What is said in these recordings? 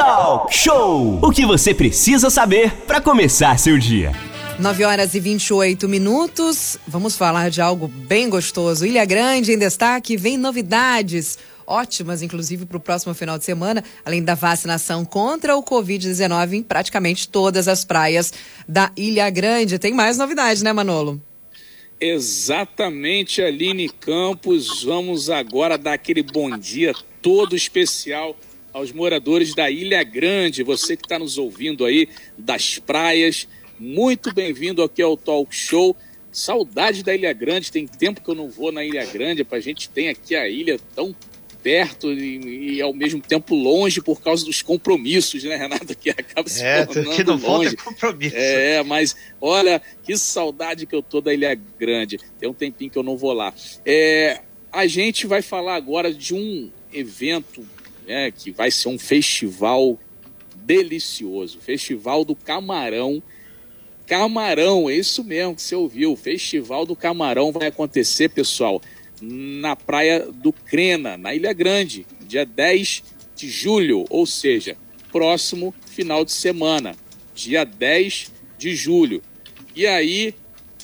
Talk Show! O que você precisa saber para começar seu dia. 9 horas e 28 minutos. Vamos falar de algo bem gostoso. Ilha Grande em destaque, vem novidades ótimas, inclusive para o próximo final de semana, além da vacinação contra o Covid-19 em praticamente todas as praias da Ilha Grande. Tem mais novidades, né, Manolo? Exatamente, Aline Campos. Vamos agora dar aquele bom dia todo especial aos moradores da Ilha Grande. Você que está nos ouvindo aí das praias, muito bem-vindo aqui ao Talk Show. Saudade da Ilha Grande, tem tempo que eu não vou na Ilha Grande, a gente tem aqui a ilha tão perto e, e, ao mesmo tempo longe por causa dos compromissos, né, Renato? Que acaba se é, que não longe. compromisso. É, mas olha que saudade que eu tô da Ilha Grande. Tem um tempinho que eu não vou lá. É, a gente vai falar agora de um evento né, que vai ser um festival delicioso, Festival do Camarão. Camarão, é isso mesmo que você ouviu. O Festival do Camarão vai acontecer, pessoal na praia do Crena, na Ilha Grande, dia 10 de julho, ou seja, próximo final de semana, dia 10 de julho. E aí,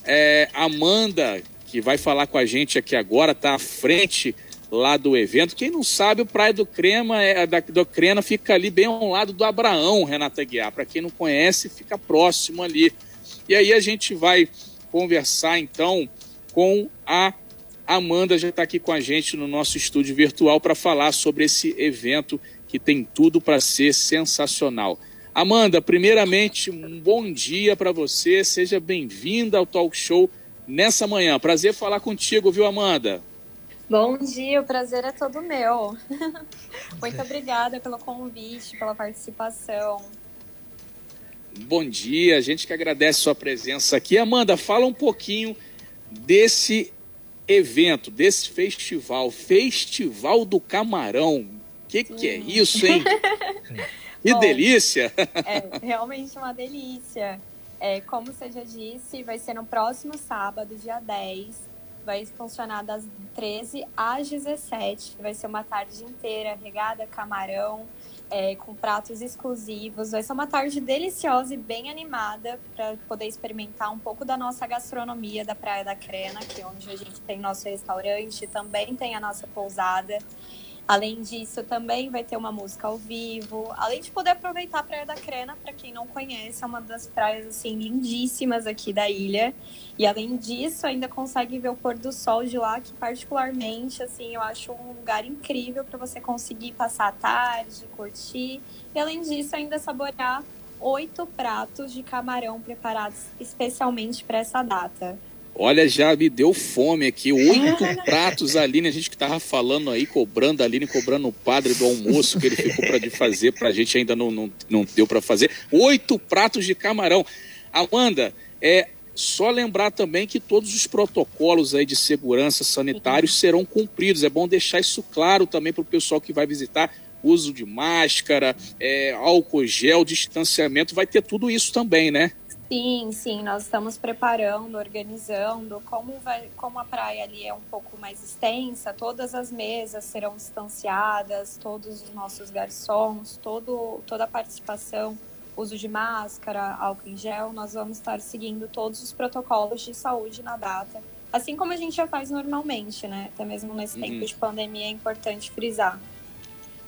é, Amanda, que vai falar com a gente aqui agora, está à frente lá do evento. Quem não sabe, o Praia do Crema, é, da, do Crena fica ali bem ao lado do Abraão, Renata Guiar. Para quem não conhece, fica próximo ali. E aí a gente vai conversar então com a Amanda já está aqui com a gente no nosso estúdio virtual para falar sobre esse evento que tem tudo para ser sensacional. Amanda, primeiramente, um bom dia para você. Seja bem-vinda ao Talk Show nessa manhã. Prazer falar contigo, viu, Amanda? Bom dia, o prazer é todo meu. Muito obrigada pelo convite, pela participação. Bom dia, a gente que agradece sua presença aqui. Amanda, fala um pouquinho desse evento, desse festival, Festival do Camarão. O que, que é isso, hein? que Bom, delícia! é realmente uma delícia. É, como você já disse, vai ser no próximo sábado, dia 10. Vai funcionar das 13 às 17. Vai ser uma tarde inteira regada camarão é, com pratos exclusivos. Vai ser uma tarde deliciosa e bem animada para poder experimentar um pouco da nossa gastronomia da Praia da Crena, que é onde a gente tem nosso restaurante, também tem a nossa pousada. Além disso, também vai ter uma música ao vivo, além de poder aproveitar a Praia da Crena, para quem não conhece, é uma das praias assim lindíssimas aqui da ilha. E além disso, ainda consegue ver o pôr do sol de lá, que particularmente assim, eu acho um lugar incrível para você conseguir passar a tarde, curtir. E além disso, ainda saborear oito pratos de camarão preparados especialmente para essa data. Olha, já me deu fome aqui. Oito pratos, Aline. A gente que tava falando aí, cobrando a Aline, cobrando o padre do almoço que ele ficou para fazer, para a gente ainda não, não, não deu para fazer. Oito pratos de camarão. Amanda, é só lembrar também que todos os protocolos aí de segurança sanitários serão cumpridos. É bom deixar isso claro também para o pessoal que vai visitar. Uso de máscara, é, álcool gel, distanciamento, vai ter tudo isso também, né? Sim, sim, nós estamos preparando, organizando. Como, vai, como a praia ali é um pouco mais extensa, todas as mesas serão distanciadas, todos os nossos garçons, todo, toda a participação, uso de máscara, álcool em gel, nós vamos estar seguindo todos os protocolos de saúde na data. Assim como a gente já faz normalmente, né? Até mesmo nesse uhum. tempo de pandemia é importante frisar.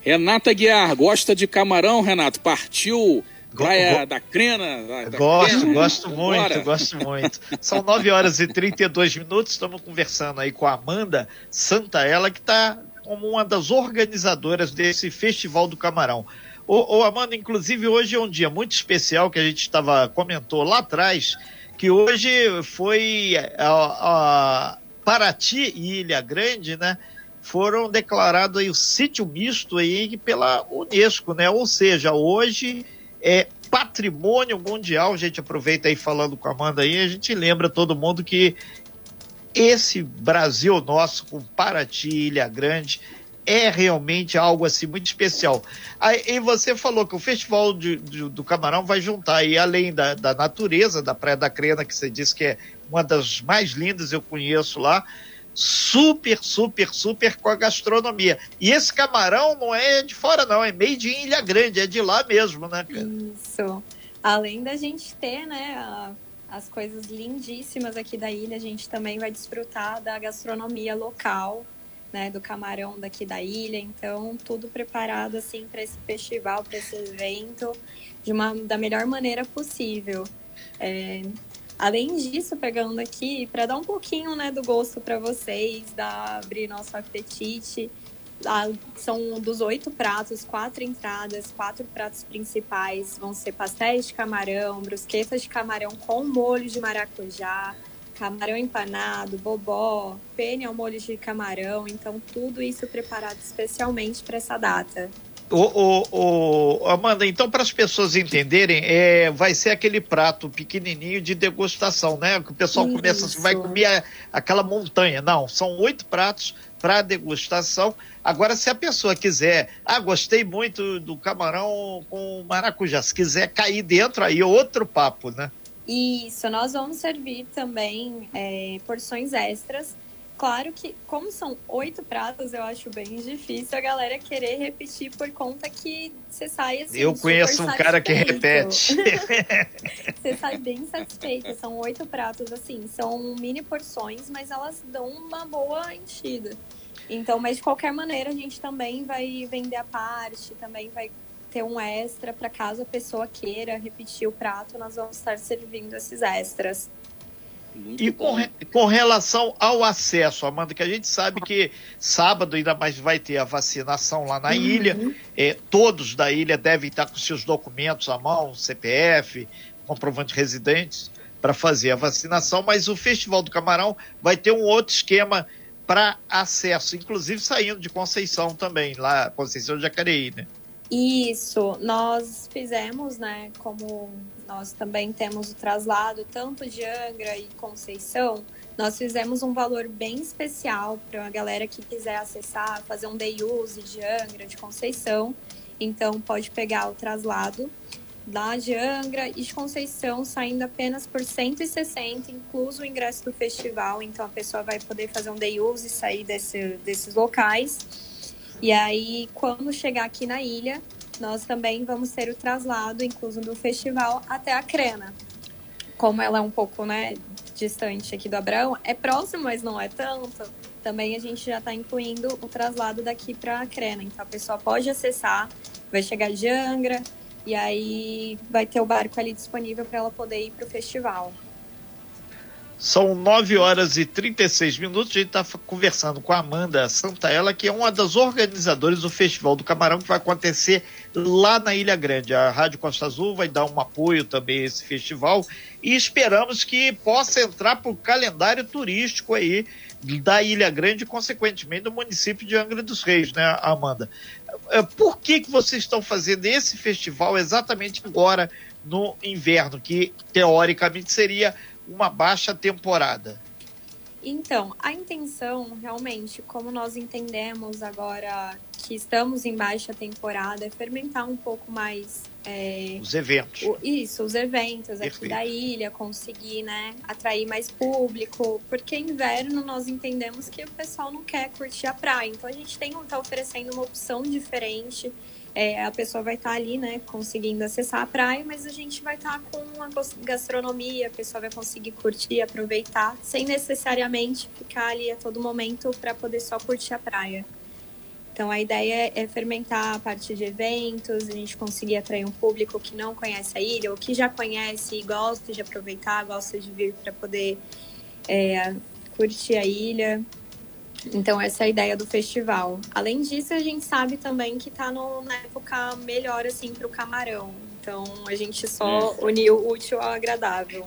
Renata Guiar, gosta de camarão, Renato? Partiu Praia da Crena. Da gosto, Crena. gosto muito, Bora. gosto muito. São 9 horas e 32 minutos, estamos conversando aí com a Amanda Santa, ela que está como uma das organizadoras desse Festival do Camarão. Ô, ô, Amanda, inclusive hoje é um dia muito especial que a gente estava comentou lá atrás, que hoje foi a, a Paraty e Ilha Grande, né? Foram declarados aí o sítio misto aí pela Unesco, né? Ou seja, hoje é patrimônio mundial. A gente aproveita aí falando com a Amanda aí, a gente lembra todo mundo que esse Brasil nosso, com Paraty, Ilha Grande, é realmente algo assim muito especial. Aí, e você falou que o Festival de, de, do Camarão vai juntar aí, além da, da natureza da Praia da Crena, que você disse que é uma das mais lindas, eu conheço lá, super, super, super com a gastronomia. E esse camarão não é de fora, não, é made in Ilha Grande, é de lá mesmo, né, cara? Isso. Além da gente ter, né, as coisas lindíssimas aqui da ilha, a gente também vai desfrutar da gastronomia local, né, do camarão daqui da ilha. Então, tudo preparado assim para esse festival, para esse evento, de uma da melhor maneira possível. É, além disso, pegando aqui para dar um pouquinho, né, do gosto para vocês, da abrir nosso apetite. São dos oito pratos, quatro entradas, quatro pratos principais. Vão ser pastéis de camarão, brusquetas de camarão com molho de maracujá, camarão empanado, bobó, pene ao molho de camarão. Então, tudo isso preparado especialmente para essa data. O, o, o, Amanda, então, para as pessoas entenderem, é, vai ser aquele prato pequenininho de degustação, né? Que o pessoal Isso. começa assim, vai comer a, aquela montanha. Não, são oito pratos para degustação. Agora, se a pessoa quiser, ah, gostei muito do camarão com maracujá, se quiser cair dentro, aí é outro papo, né? Isso, nós vamos servir também é, porções extras. Claro que, como são oito pratos, eu acho bem difícil a galera querer repetir por conta que você sai assim. Eu conheço um cara que repete. você sai bem satisfeito. São oito pratos, assim, são mini porções, mas elas dão uma boa enchida. Então, mas de qualquer maneira, a gente também vai vender a parte, também vai ter um extra para caso a pessoa queira repetir o prato, nós vamos estar servindo esses extras. Muito e com, com, relação ao acesso, Amanda, que a gente sabe que sábado ainda mais vai ter a vacinação lá na uhum. ilha, é, todos da ilha devem estar com seus documentos à mão, CPF, comprovante de residentes, para fazer a vacinação, mas o Festival do Camarão vai ter um outro esquema para acesso, inclusive saindo de Conceição também, lá, Conceição de Jacareí, né? Isso, nós fizemos, né, como nós também temos o traslado tanto de Angra e Conceição, nós fizemos um valor bem especial para a galera que quiser acessar, fazer um day use de Angra, de Conceição. Então pode pegar o traslado da de Angra e de Conceição saindo apenas por 160, incluso o ingresso do festival. Então a pessoa vai poder fazer um day use e sair desse, desses locais. E aí, quando chegar aqui na ilha, nós também vamos ter o traslado, incluso do festival, até a Crena. Como ela é um pouco né, distante aqui do Abraão, é próximo, mas não é tanto. Também a gente já está incluindo o traslado daqui para a Crena. Então a pessoa pode acessar, vai chegar de Angra, e aí vai ter o barco ali disponível para ela poder ir para o festival. São 9 horas e 36 minutos. A gente está conversando com a Amanda Santaella, que é uma das organizadoras do Festival do Camarão, que vai acontecer lá na Ilha Grande. A Rádio Costa Azul vai dar um apoio também a esse festival e esperamos que possa entrar para o calendário turístico aí da Ilha Grande e, consequentemente, do município de Angra dos Reis, né, Amanda? É, por que, que vocês estão fazendo esse festival exatamente agora no inverno, que teoricamente seria uma baixa temporada? Então, a intenção, realmente, como nós entendemos agora que estamos em baixa temporada, é fermentar um pouco mais. É, os eventos. O, isso, os eventos Perfeito. aqui da ilha, conseguir né, atrair mais público, porque inverno nós entendemos que o pessoal não quer curtir a praia. Então a gente tem está oferecendo uma opção diferente é, a pessoa vai estar tá ali, né, conseguindo acessar a praia, mas a gente vai estar tá com a gastronomia, a pessoa vai conseguir curtir, aproveitar, sem necessariamente ficar ali a todo momento para poder só curtir a praia. Então a ideia é fermentar a parte de eventos, a gente conseguir atrair um público que não conhece a ilha ou que já conhece e gosta de aproveitar, gosta de vir para poder é, curtir a ilha. Então, essa é a ideia do festival. Além disso, a gente sabe também que está na época melhor, assim, para o camarão. Então, a gente só é. uniu o útil ao agradável.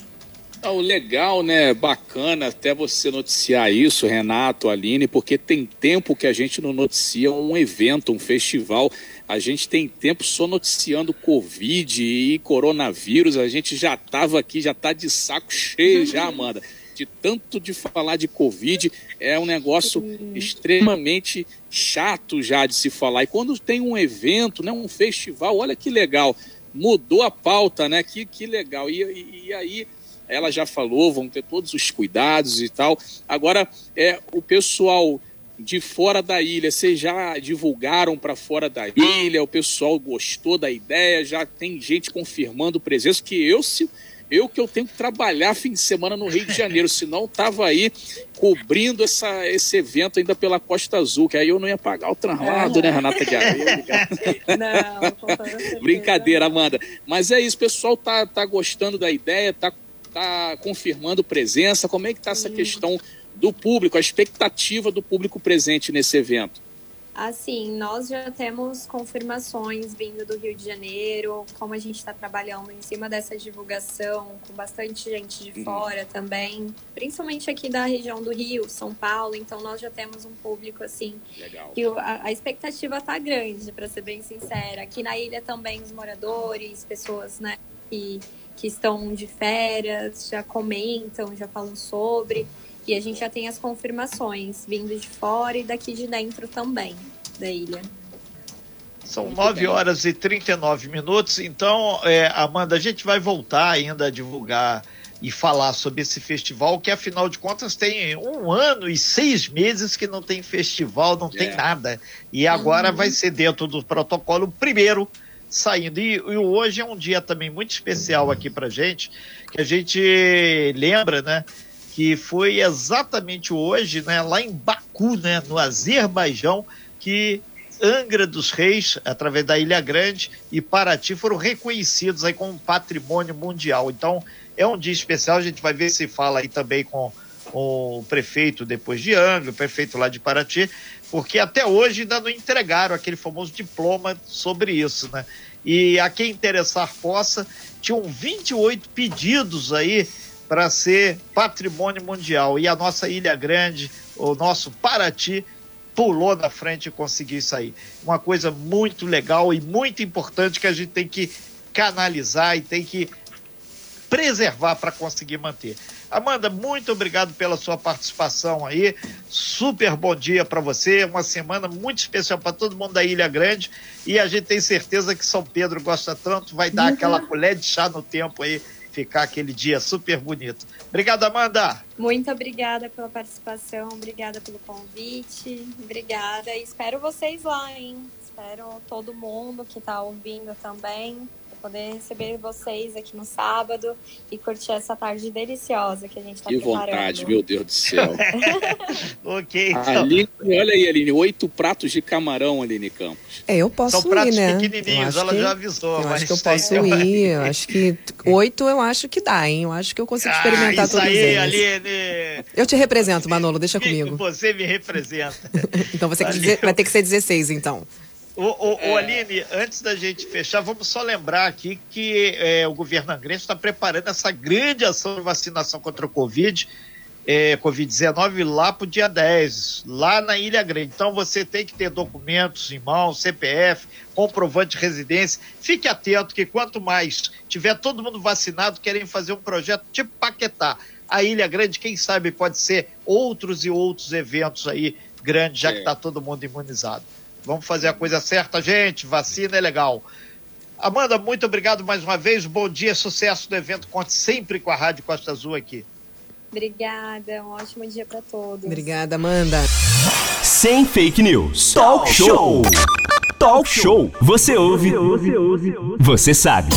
Ah, o legal, né? Bacana até você noticiar isso, Renato, Aline, porque tem tempo que a gente não noticia um evento, um festival. A gente tem tempo só noticiando Covid e coronavírus. A gente já estava aqui, já está de saco cheio já, Amanda de tanto de falar de Covid, é um negócio extremamente chato já de se falar. E quando tem um evento, né, um festival, olha que legal, mudou a pauta, né? Que, que legal. E, e, e aí ela já falou, vão ter todos os cuidados e tal. Agora, é o pessoal de fora da ilha, vocês já divulgaram para fora da ilha, o pessoal gostou da ideia, já tem gente confirmando presença, que eu se eu que eu tenho que trabalhar fim de semana no Rio de Janeiro, senão tava aí cobrindo essa, esse evento ainda pela Costa Azul, que aí eu não ia pagar o translado, é. né, Renata de Não, Brincadeira, Amanda. Mas é isso, o pessoal tá, tá gostando da ideia, tá, tá confirmando presença. Como é que tá essa questão do público, a expectativa do público presente nesse evento? Assim, nós já temos confirmações vindo do Rio de Janeiro, como a gente está trabalhando em cima dessa divulgação, com bastante gente de uhum. fora também, principalmente aqui da região do Rio, São Paulo, então nós já temos um público assim. Legal. Que a, a expectativa está grande, para ser bem sincera. Aqui na ilha também os moradores, pessoas né, que, que estão de férias, já comentam, já falam sobre. E a gente já tem as confirmações vindo de fora e daqui de dentro também da ilha. São Muito 9 bem. horas e 39 minutos, então, é, Amanda, a gente vai voltar ainda a divulgar e falar sobre esse festival, que afinal de contas tem um ano e seis meses que não tem festival, não é. tem nada. E agora uhum. vai ser dentro do protocolo primeiro saindo. E, e, hoje é um dia também muito especial aqui pra gente, que a gente lembra, né? Que foi exatamente hoje, né, lá em Baku, né, no Azerbaijão, que Angra dos Reis, através da Ilha Grande e Paraty foram reconhecidos aí como patrimônio mundial. Então, é um dia especial, a gente vai ver se fala aí também com o prefeito depois de Angra, o prefeito lá de Paraty, porque até hoje ainda não entregaram aquele famoso diploma sobre isso, né? E a quem interessar possa, tinham 28 pedidos aí para ser patrimônio mundial. E a nossa Ilha Grande, o nosso Paraty, pulou na frente e conseguiu isso aí. Uma coisa muito legal e muito importante que a gente tem que canalizar e tem que preservar para conseguir manter. Amanda, muito obrigado pela sua participação aí. Super bom dia para você. Uma semana muito especial para todo mundo da Ilha Grande. E a gente tem certeza que São Pedro gosta tanto, vai dar uhum. aquela colher de chá no tempo aí ficar aquele dia super bonito. Obrigado, Amanda. Muito obrigada pela participação, obrigada pelo convite, obrigada. E espero vocês lá, hein? Espero todo mundo que está ouvindo também poder receber vocês aqui no sábado e curtir essa tarde deliciosa que a gente está preparando. Que vontade, meu Deus do céu. ok. Então. Aline, olha aí, Aline, oito pratos de camarão, Aline Campos. É, eu posso São ir, né? pequenininhos, ela que, já avisou. Eu acho que eu posso ir, eu acho que oito eu acho que dá, hein? Eu acho que eu consigo experimentar ah, isso todos aí, eles. Aline. Eu te represento, Manolo, deixa comigo. Você me representa. então você dizer, vai ter que ser 16, então. O, o, é. o, Aline, antes da gente fechar, vamos só lembrar aqui que é, o governo angrense está preparando essa grande ação de vacinação contra o Covid, é, Covid-19, lá para o dia 10, lá na Ilha Grande. Então você tem que ter documentos em mão, CPF, comprovante de residência. Fique atento que quanto mais tiver todo mundo vacinado, querem fazer um projeto tipo Paquetá. A Ilha Grande, quem sabe, pode ser outros e outros eventos aí grandes, já que está todo mundo imunizado. Vamos fazer a coisa certa, gente. Vacina é legal. Amanda, muito obrigado mais uma vez. Bom dia, sucesso do evento. Conte sempre com a Rádio Costa Azul aqui. Obrigada, um ótimo dia para todos. Obrigada, Amanda. Sem fake news. Talk show. Talk show. Você ouve. Você sabe.